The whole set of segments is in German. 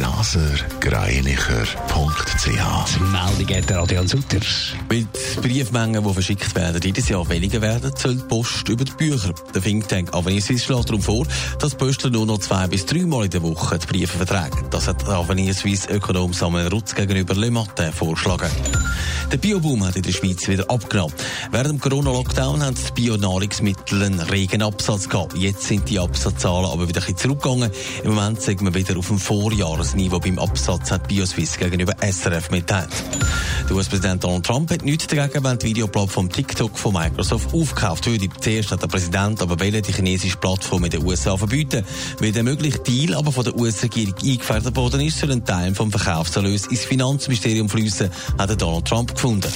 blasergreinicher.ch. Meldung hat der Adrian Sutter. Weil die Briefmengen, die verschickt werden, jedes Jahr weniger werden, soll die Post über die Bücher. Der Think Tank Avenir Suisse schlägt darum vor, dass Postler nur noch zwei bis dreimal in der Woche die Briefe vertragen. Das hat Avenir Suisse Ökonom Samuel Rutz gegenüber Le Matin vorgeschlagen. Der Bioboom hat in der Schweiz wieder abgenommen. Während dem Corona-Lockdown haben die Bio-Nahrungsmittel einen regen Absatz gehabt. Jetzt sind die Absatzzahlen aber wieder ein bisschen zurückgegangen. Im Moment sind wir wieder auf dem Vorjahresniveau beim Absatz, hat BioSwiss gegenüber SRF mitteilt. Der US-Präsident Donald Trump hat nichts dagegen, wenn die Videoplattform TikTok von Microsoft aufgekauft würde. Zuerst hat der Präsident aber wollen, die chinesische Plattform in den USA verbieten. Weil der mögliche Deal aber von der US-Regierung eingefädelt worden ist, soll ein Teil vom Verkaufserlös ins Finanzministerium fließen, hat Donald Trump gefunden.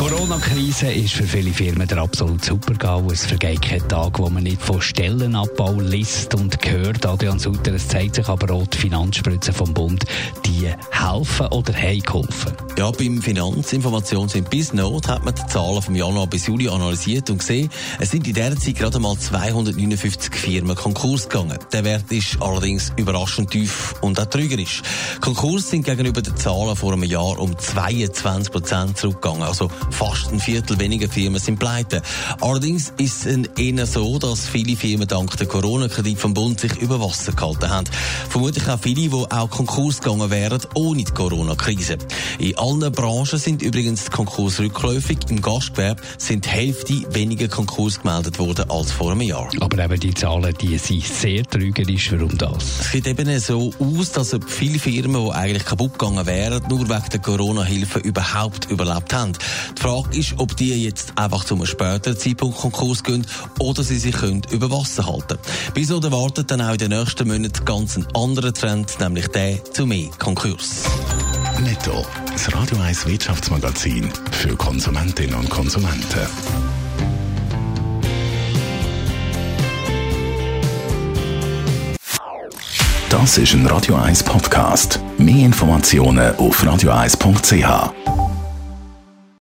Corona-Krise ist für viele Firmen der absolute Supergau. Es vergeht kein Tag, wo man nicht von Stellenabbau liest und hört. Adrian Sutter, es zeigt sich aber auch die Finanzspritzen vom Bund, die helfen oder haben geholfen. Ja, beim Finanzinformations- und BizNote hat man die Zahlen vom Januar bis Juli analysiert und gesehen, es sind in dieser Zeit gerade mal 259 Firmen Konkurs gegangen. Der Wert ist allerdings überraschend tief und auch trügerisch. Konkurs sind gegenüber den Zahlen vor einem Jahr um 22 Prozent zurückgegangen. Also fast ein Viertel weniger Firmen sind pleite. Allerdings ist es eher so, dass viele Firmen dank der Corona-Kredit vom Bund sich über Wasser gehalten haben. Vermutlich auch viele, die auch Konkurs gegangen wären ohne die Corona-Krise. In allen Branchen sind übrigens die Konkurse rückläufig. Im Gastgewerbe sind die Hälfte weniger Konkurs gemeldet worden als vor einem Jahr. Aber eben die Zahlen, die sind sehr trügerisch. Warum das? Es sieht eben so aus, dass viele Firmen, die eigentlich kaputt gegangen wären, nur wegen der Corona-Hilfe überhaupt überlebt haben. Die Frage ist, ob die jetzt einfach zu einem späteren Zeitpunkt Konkurs gehen oder sie sich können über Wasser halten Wieso erwartet dann auch in den nächsten Monaten ganz einen anderen Trend, nämlich der zu mehr Konkurs. Netto, das Radio 1 Wirtschaftsmagazin für Konsumentinnen und Konsumenten. Das ist ein Radio 1 Podcast. Mehr Informationen auf radio1.ch.